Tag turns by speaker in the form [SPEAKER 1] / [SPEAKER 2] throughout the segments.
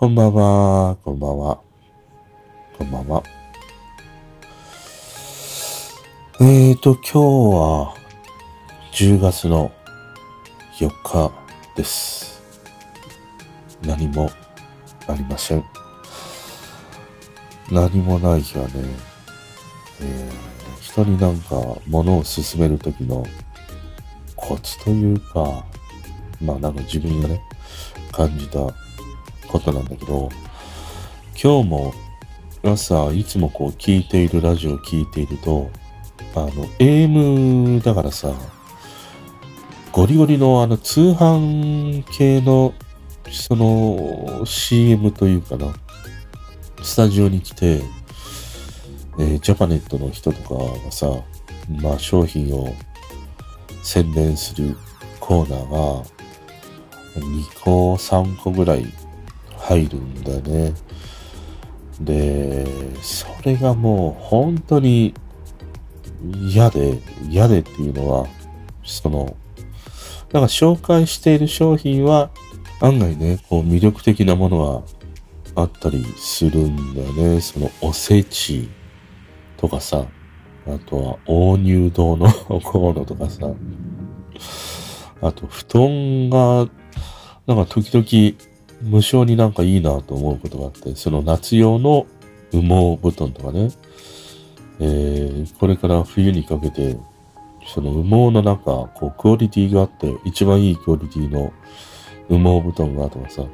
[SPEAKER 1] こんばんは、こんばんは、こんばんは。えーと、今日は10月の4日です。何もありません。何もない日はね、えー、人になんか物を進めるときのコツというか、まあなんか自分がね、感じたことなんだけど、今日も朝いつもこう聞いているラジオを聞いていると、あの、AM だからさ、ゴリゴリのあの通販系のその CM というかな、スタジオに来て、えー、ジャパネットの人とかがさ、まあ商品を宣伝するコーナーが2個3個ぐらい入るんだね。で、それがもう本当に嫌で、嫌でっていうのは、その、なんか紹介している商品は案外ね、こう魅力的なものはあったりするんだよね。そのおせちとかさ、あとは大乳堂のコードとかさ、あと布団が、なんか時々無償になんかいいなと思うことがあって、その夏用の羽毛布団とかね、えー、これから冬にかけて、その羽毛の中、こう、クオリティがあって、一番いいクオリティの羽毛布団がとかさ、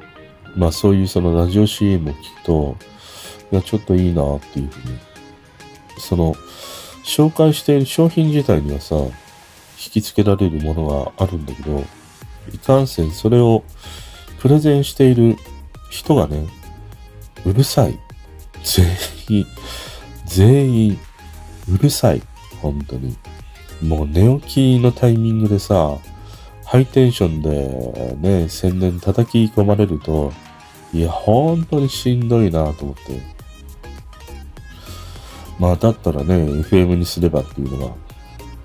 [SPEAKER 1] まあそういうそのラジオ CM を聞くと、いや、ちょっといいなっていうふうに、その、紹介している商品自体にはさ、引きつけられるものがあるんだけど、いかんせんそれをプレゼンしている人がね、うるさい。全員、全員、うるさい。本当に。もう寝起きのタイミングでさ、ハイテンションでね、宣伝叩き込まれると、いや、本当にしんどいなと思って。まあ、だったらね、FM にすればっていうの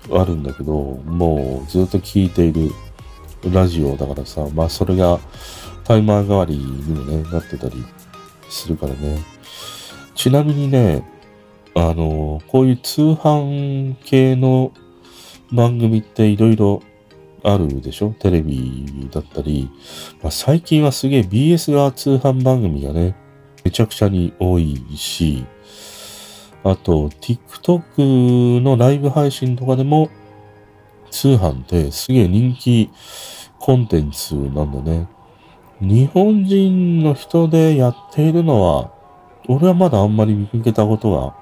[SPEAKER 1] があるんだけど、もうずっと聞いているラジオだからさ、まあそれがタイマー代わりにもね、なってたりするからね。ちなみにね、あの、こういう通販系の番組っていろいろあるでしょ？テレビだったり。まあ、最近はすげえ BS が通販番組がね、めちゃくちゃに多いし、あと、TikTok のライブ配信とかでも、通販ってすげえ人気コンテンツなんだね。日本人の人でやっているのは、俺はまだあんまり見かけたことが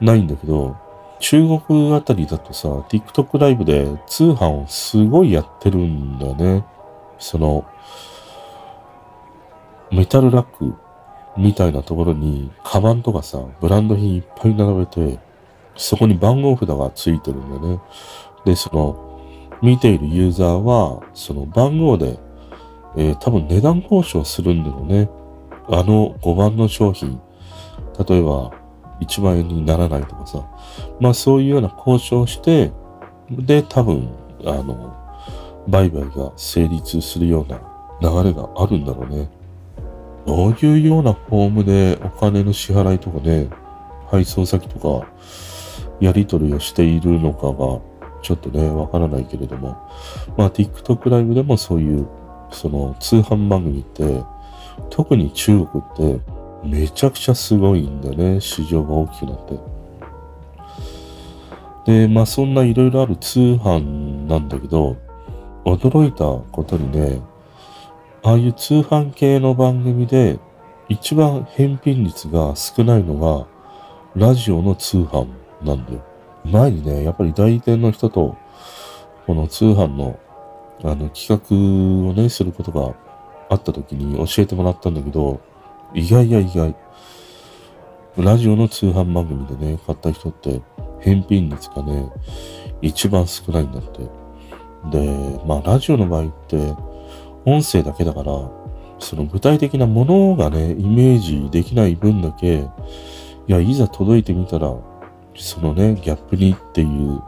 [SPEAKER 1] ないんだけど、中国あたりだとさ、TikTok ライブで通販をすごいやってるんだよね。その、メタルラックみたいなところに、カバンとかさ、ブランド品いっぱい並べて、そこに番号札がついてるんだよね。で、その、見ているユーザーは、その番号でえー、多分値段交渉するんだろうね。あの5番の商品、例えば1万円にならないとかさ、まあそういうような交渉して、で、多分、あの、売買が成立するような流れがあるんだろうね。どういうようなフォームでお金の支払いとかね、配送先とか、やり取りをしているのかが、ちょっとね、わからないけれども、まあ TikTok ライブでもそういうその通販番組って、特に中国ってめちゃくちゃすごいんだよね。市場が大きくなって。で、まあそんないろいろある通販なんだけど、驚いたことにね、ああいう通販系の番組で一番返品率が少ないのがラジオの通販なんだよ。前にね、やっぱり代理店の人とこの通販のあの、企画をね、することがあった時に教えてもらったんだけど、意外や意外。ラジオの通販番組でね、買った人って、返品率がね、一番少ないんだって。で、まあ、ラジオの場合って、音声だけだから、その具体的なものがね、イメージできない分だけ、いや、いざ届いてみたら、そのね、ギャップにっていう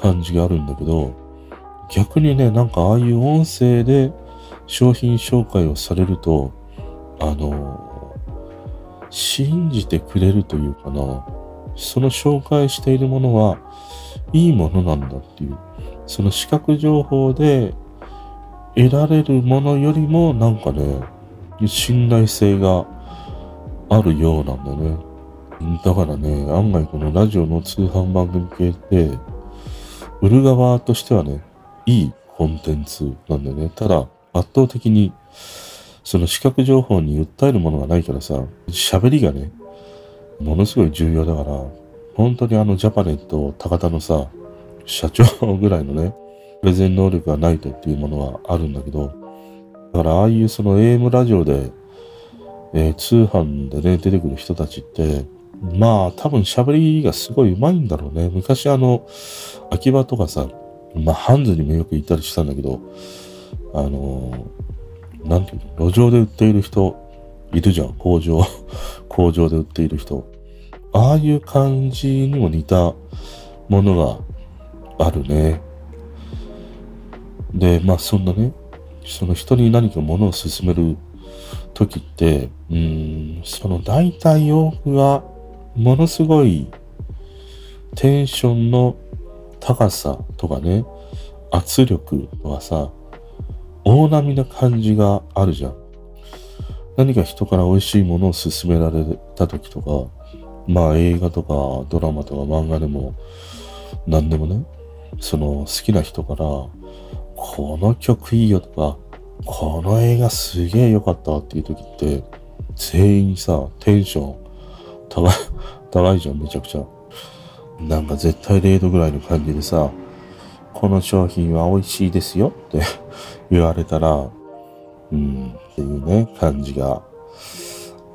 [SPEAKER 1] 感じがあるんだけど、逆にね、なんかああいう音声で商品紹介をされると、あの、信じてくれるというかな、その紹介しているものはいいものなんだっていう、その視覚情報で得られるものよりもなんかね、信頼性があるようなんだね。だからね、案外このラジオの通販番組系って、売る側としてはね、いいコンテンツなんだよね。ただ、圧倒的に、その視覚情報に訴えるものがないからさ、喋りがね、ものすごい重要だから、本当にあのジャパネット高田のさ、社長ぐらいのね、プレゼン能力がないとっていうものはあるんだけど、だからああいうその AM ラジオで、えー、通販でね、出てくる人たちって、まあ多分喋りがすごい上手いんだろうね。昔あの、秋葉とかさ、まあハンズにもよく行ったりしたんだけど、あのー、なんていうの、路上で売っている人、いるじゃん。工場、工場で売っている人。ああいう感じにも似たものがあるね。で、まあそんなね、その人に何かものを勧める時って、うん、その大体多くは、ものすごいテンションの高さとかね、圧力とかさ、大波な感じがあるじゃん。何か人から美味しいものを勧められた時とか、まあ映画とかドラマとか漫画でも何でもね、その好きな人から、この曲いいよとか、この映画すげえ良かったっていう時って、全員さ、テンション高い、高いじゃん、めちゃくちゃ。なんか絶対0度ぐらいの感じでさ、この商品は美味しいですよって 言われたら、うん、っていうね、感じが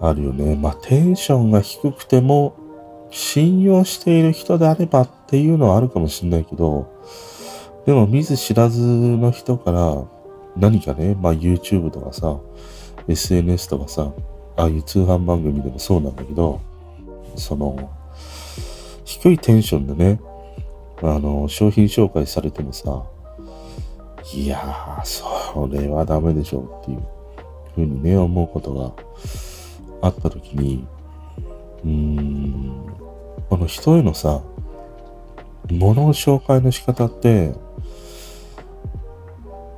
[SPEAKER 1] あるよね。まあ、テンションが低くても、信用している人であればっていうのはあるかもしんないけど、でも見ず知らずの人から何かね、まあ YouTube とかさ、SNS とかさ、ああいう通販番組でもそうなんだけど、その、低いテンションでね、あの、商品紹介されてもさ、いやー、それはダメでしょうっていうふうにね、思うことがあった時に、うーん、この人へのさ、物の紹介の仕方って、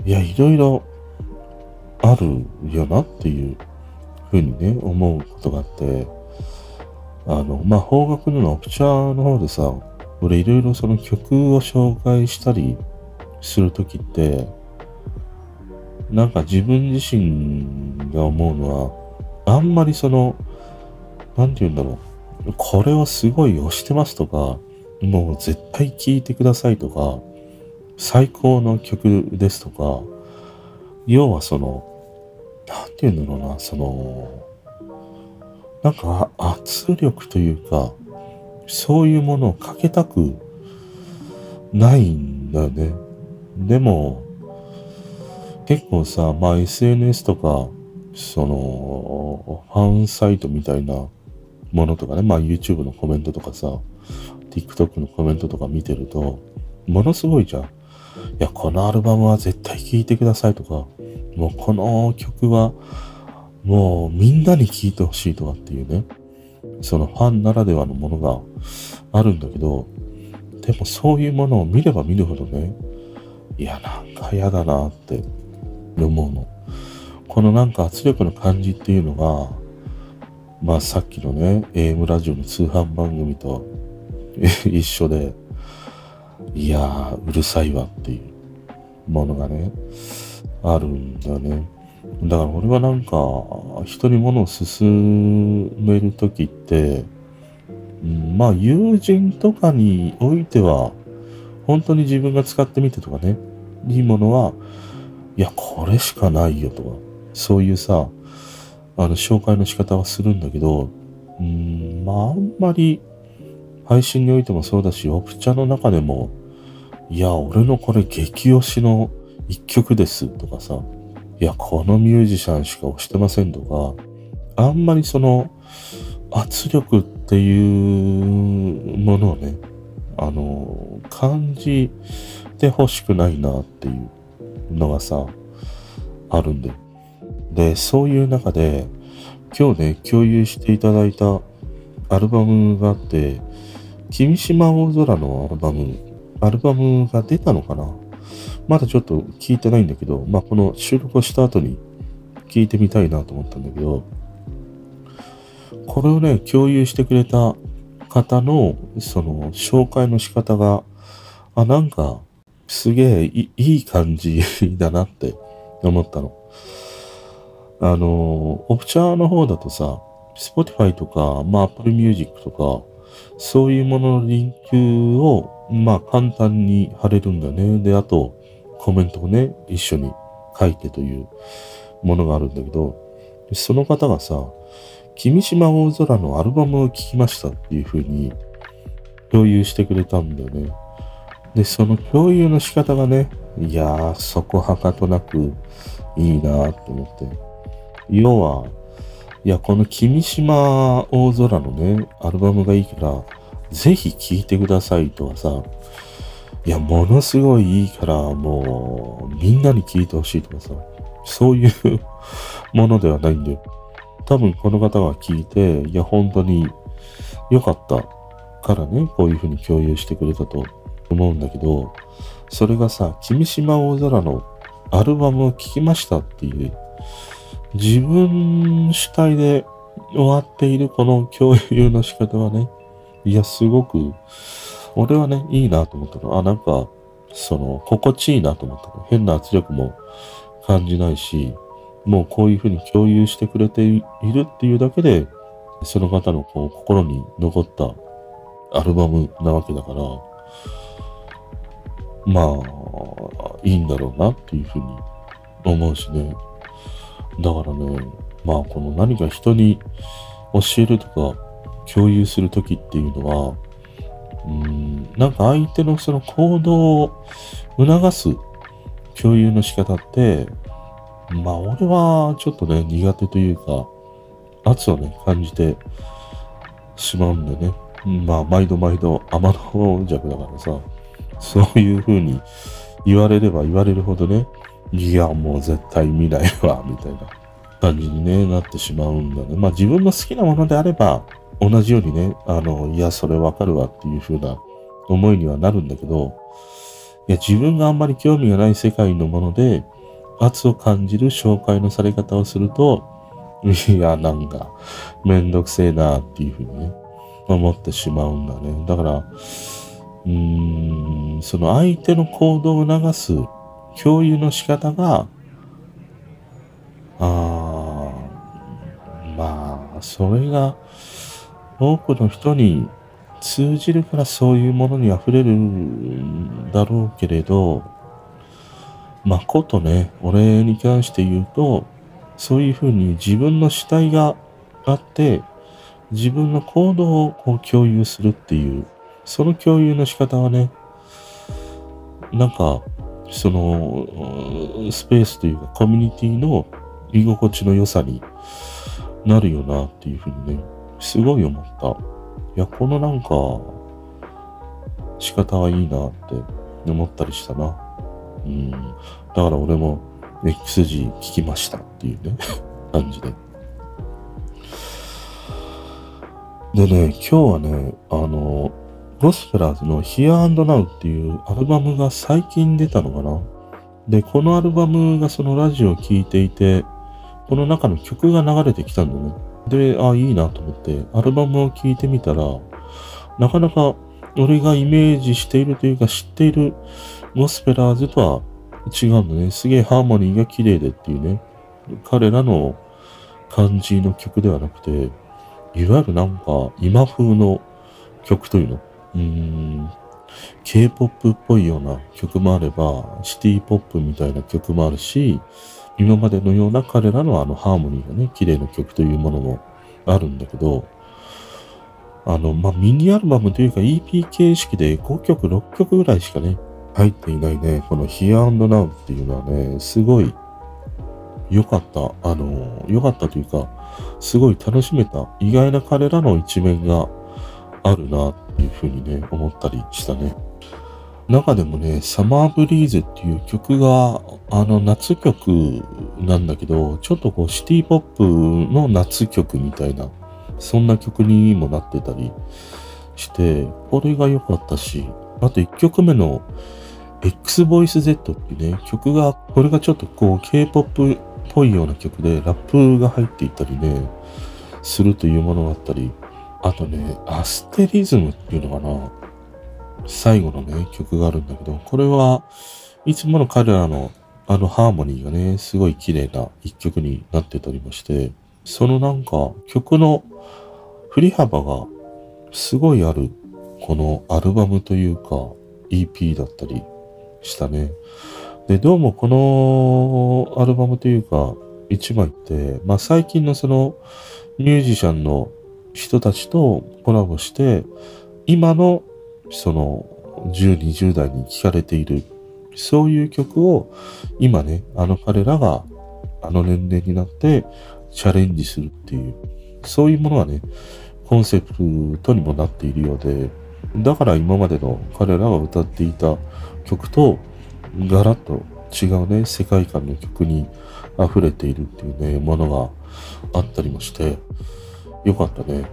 [SPEAKER 1] いや、いろいろあるよなっていうふうにね、思うことがあって、あの、まあ、方角のオプチャーの方でさ、俺いろいろその曲を紹介したりするときって、なんか自分自身が思うのは、あんまりその、なんて言うんだろう。これをすごい推してますとか、もう絶対聴いてくださいとか、最高の曲ですとか、要はその、なんて言うんだろうな、その、なんか圧力というか、そういうものをかけたくないんだよね。でも、結構さ、まあ SNS とか、その、ファンサイトみたいなものとかね、まあ YouTube のコメントとかさ、TikTok のコメントとか見てると、ものすごいじゃん。いや、このアルバムは絶対聴いてくださいとか、もうこの曲はもうみんなに聴いてほしいとかっていうね、そのファンならではのものがあるんだけど、でもそういうものを見れば見るほどね、いや、なんか嫌だなって思うの。このなんか圧力の感じっていうのが、まあさっきのね、AM ラジオの通販番組と 一緒で、いやー、うるさいわっていうものがね、あるんだよね。だから俺はなんか、人に物を勧めるときって、まあ友人とかにおいては、本当に自分が使ってみてとかね、いいものは、いや、これしかないよとか、そういうさ、あの、紹介の仕方はするんだけど、うん、まああんまり、配信においてもそうだし、オプチャの中でも、いや、俺のこれ激推しの一曲ですとかさ、いや、このミュージシャンしか推してませんとか、あんまりその圧力っていうものをね、あの、感じて欲しくないなっていうのがさ、あるんで。で、そういう中で、今日ね、共有していただいたアルバムがあって、君島大空のアルバム、アルバムが出たのかなまだちょっと聞いてないんだけど、まあ、この収録をした後に聞いてみたいなと思ったんだけど、これをね、共有してくれた方の、その、紹介の仕方が、あ、なんか、すげえいい感じ だなって思ったの。あの、オプチャーの方だとさ、Spotify とか、まあ Apple Music とか、そういうもののリンクを、まあ簡単に貼れるんだね。で、あと、コメントをね、一緒に書いてというものがあるんだけど、その方がさ、君島大空のアルバムを聴きましたっていう風に共有してくれたんだよね。で、その共有の仕方がね、いやー、そこはかとなくいいなーって思って。要は、いや、この君島大空のね、アルバムがいいから、ぜひ聴いてくださいとはさ、いや、ものすごいいいから、もう、みんなに聴いてほしいとかさ、そういうものではないんだよ。多分この方が聞いて、いや、本当に良かったからね、こういうふうに共有してくれたと思うんだけど、それがさ、君島大空のアルバムを聴きましたっていう、自分主体で終わっているこの共有の仕方はね、いや、すごく俺はね、いいなと思ったの。あ、なんか、その、心地いいなと思ったの。変な圧力も感じないし、もうこういうふうに共有してくれているっていうだけで、その方のこう心に残ったアルバムなわけだから、まあ、いいんだろうなっていうふうに思うしね。だからね、まあこの何か人に教えるとか共有するときっていうのは、うん、なんか相手のその行動を促す共有の仕方って、まあ俺はちょっとね、苦手というか、圧をね、感じてしまうんでね。まあ毎度毎度天の弱だからさ、そういう風に言われれば言われるほどね、いやもう絶対見ないわ、みたいな感じに、なってしまうんだね。まあ自分の好きなものであれば、同じようにね、あの、いや、それわかるわっていう風な思いにはなるんだけど、いや、自分があんまり興味がない世界のもので、圧を感じる紹介のされ方をすると、いや、なんか、めんどくせえなっていう風にね、思ってしまうんだね。だから、うーん、その相手の行動を促す共有の仕方が、あ、まあ、それが、多くの人に通じるからそういうものに溢れるんだろうけれど、まことね、俺に関して言うと、そういうふうに自分の主体があって、自分の行動をこう共有するっていう、その共有の仕方はね、なんか、その、スペースというかコミュニティの居心地の良さになるよなっていうふうにね、すごい思った。いや、このなんか、仕方はいいなって思ったりしたな。うん。だから俺も XG 聞きましたっていうね、感じで。でね、今日はね、あの、ゴスペラーズの Here and Now っていうアルバムが最近出たのかな？で、このアルバムがそのラジオを聴いていて、この中の曲が流れてきたんだね。で、あ、いいなと思って、アルバムを聴いてみたら、なかなか俺がイメージしているというか知っているゴスペラーズとは違うんだね。すげえハーモニーが綺麗でっていうね。彼らの感じの曲ではなくて、いわゆるなんか今風の曲というの？うん、K-POP っぽいような曲もあれば、シティポップみたいな曲もあるし、今までのような彼らのあのハーモニーがね、綺麗な曲というものもあるんだけど、あの、まあ、ミニアルバムというか EP 形式で5曲、6曲ぐらいしかね、入っていないね、この Here and Now っていうのはね、すごい良かった。あの、良かったというか、すごい楽しめた。意外な彼らの一面があるなっいうふうにね、思ったりしたね。中でもね、サマーブリーズっていう曲が、あの夏曲なんだけど、ちょっとこうシティポップの夏曲みたいな、そんな曲にもなってたりして、これが良かったし、あと1曲目の X Voice Z っていうね、曲が、これがちょっとこう K-POP っぽいような曲で、ラップが入っていたりね、するというものがあったり、あとね、アステリズムっていうのかな。最後のね、曲があるんだけど、これはいつもの彼らのあのハーモニーがね、すごい綺麗な一曲になってたりもして、そのなんか曲の振り幅がすごいある、このアルバムというか EP だったりしたね。で、どうもこのアルバムというか一枚って、まあ最近のそのミュージシャンの人たちとコラボして、今のその10、20代に聴かれている、そういう曲を今ね、あの彼らがあの年齢になってチャレンジするっていう、そういうものがね、コンセプトにもなっているようで、だから今までの彼らが歌っていた曲とガラッと違うね、世界観の曲に溢れているっていうね、ものがあったりもして、よかったね。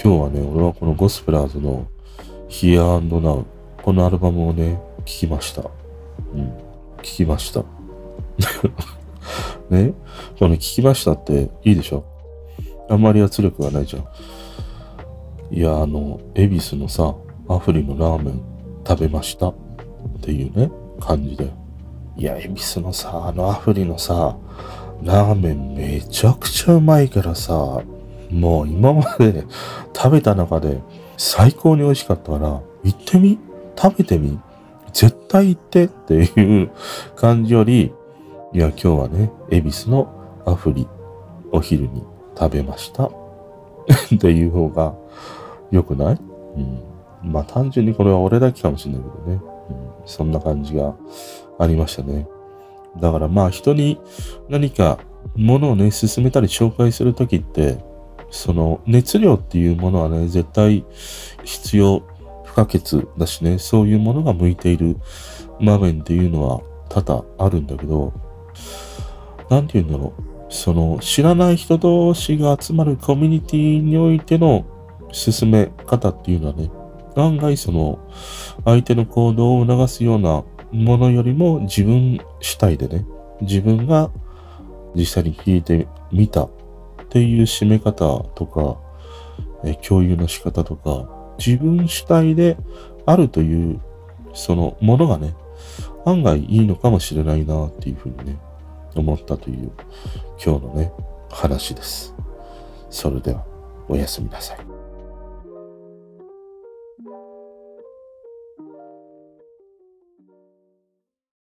[SPEAKER 1] 今日はね、俺はこのゴスペラーズの Here and Now このアルバムをね、聴きました。うん。聴きました。ね？この聴きましたっていいでしょ？あんまり圧力がないじゃん。いや、あの、恵比寿のさ、アフリのラーメン食べましたっていうね、感じで。いや、恵比寿のさ、あのアフリのさ、ラーメンめちゃくちゃうまいからさ、もう今まで食べた中で最高に美味しかったから、行ってみ？食べてみ？絶対行ってっていう感じより、いや、今日はね、恵比寿のアフリ、お昼に食べました。っていう方が良くない？うん。まあ単純にこれは俺だけかもしれないけどね。うん、そんな感じがありましたね。だからまあ人に何か物をね、進めたり紹介するときって、その熱量っていうものはね、絶対必要不可欠だしね、そういうものが向いている場面っていうのは多々あるんだけど、なんて言うんだろう。その知らない人同士が集まるコミュニティにおいての進め方っていうのはね、案外その相手の行動を促すようなものよりも自分主体でね、自分が実際に聞いてみたっていう締め方とか、え共有の仕方とか、自分主体であるというそのものがね、案外いいのかもしれないなっていうふうにね、思ったという今日のね、話です。それでは、おやすみなさい。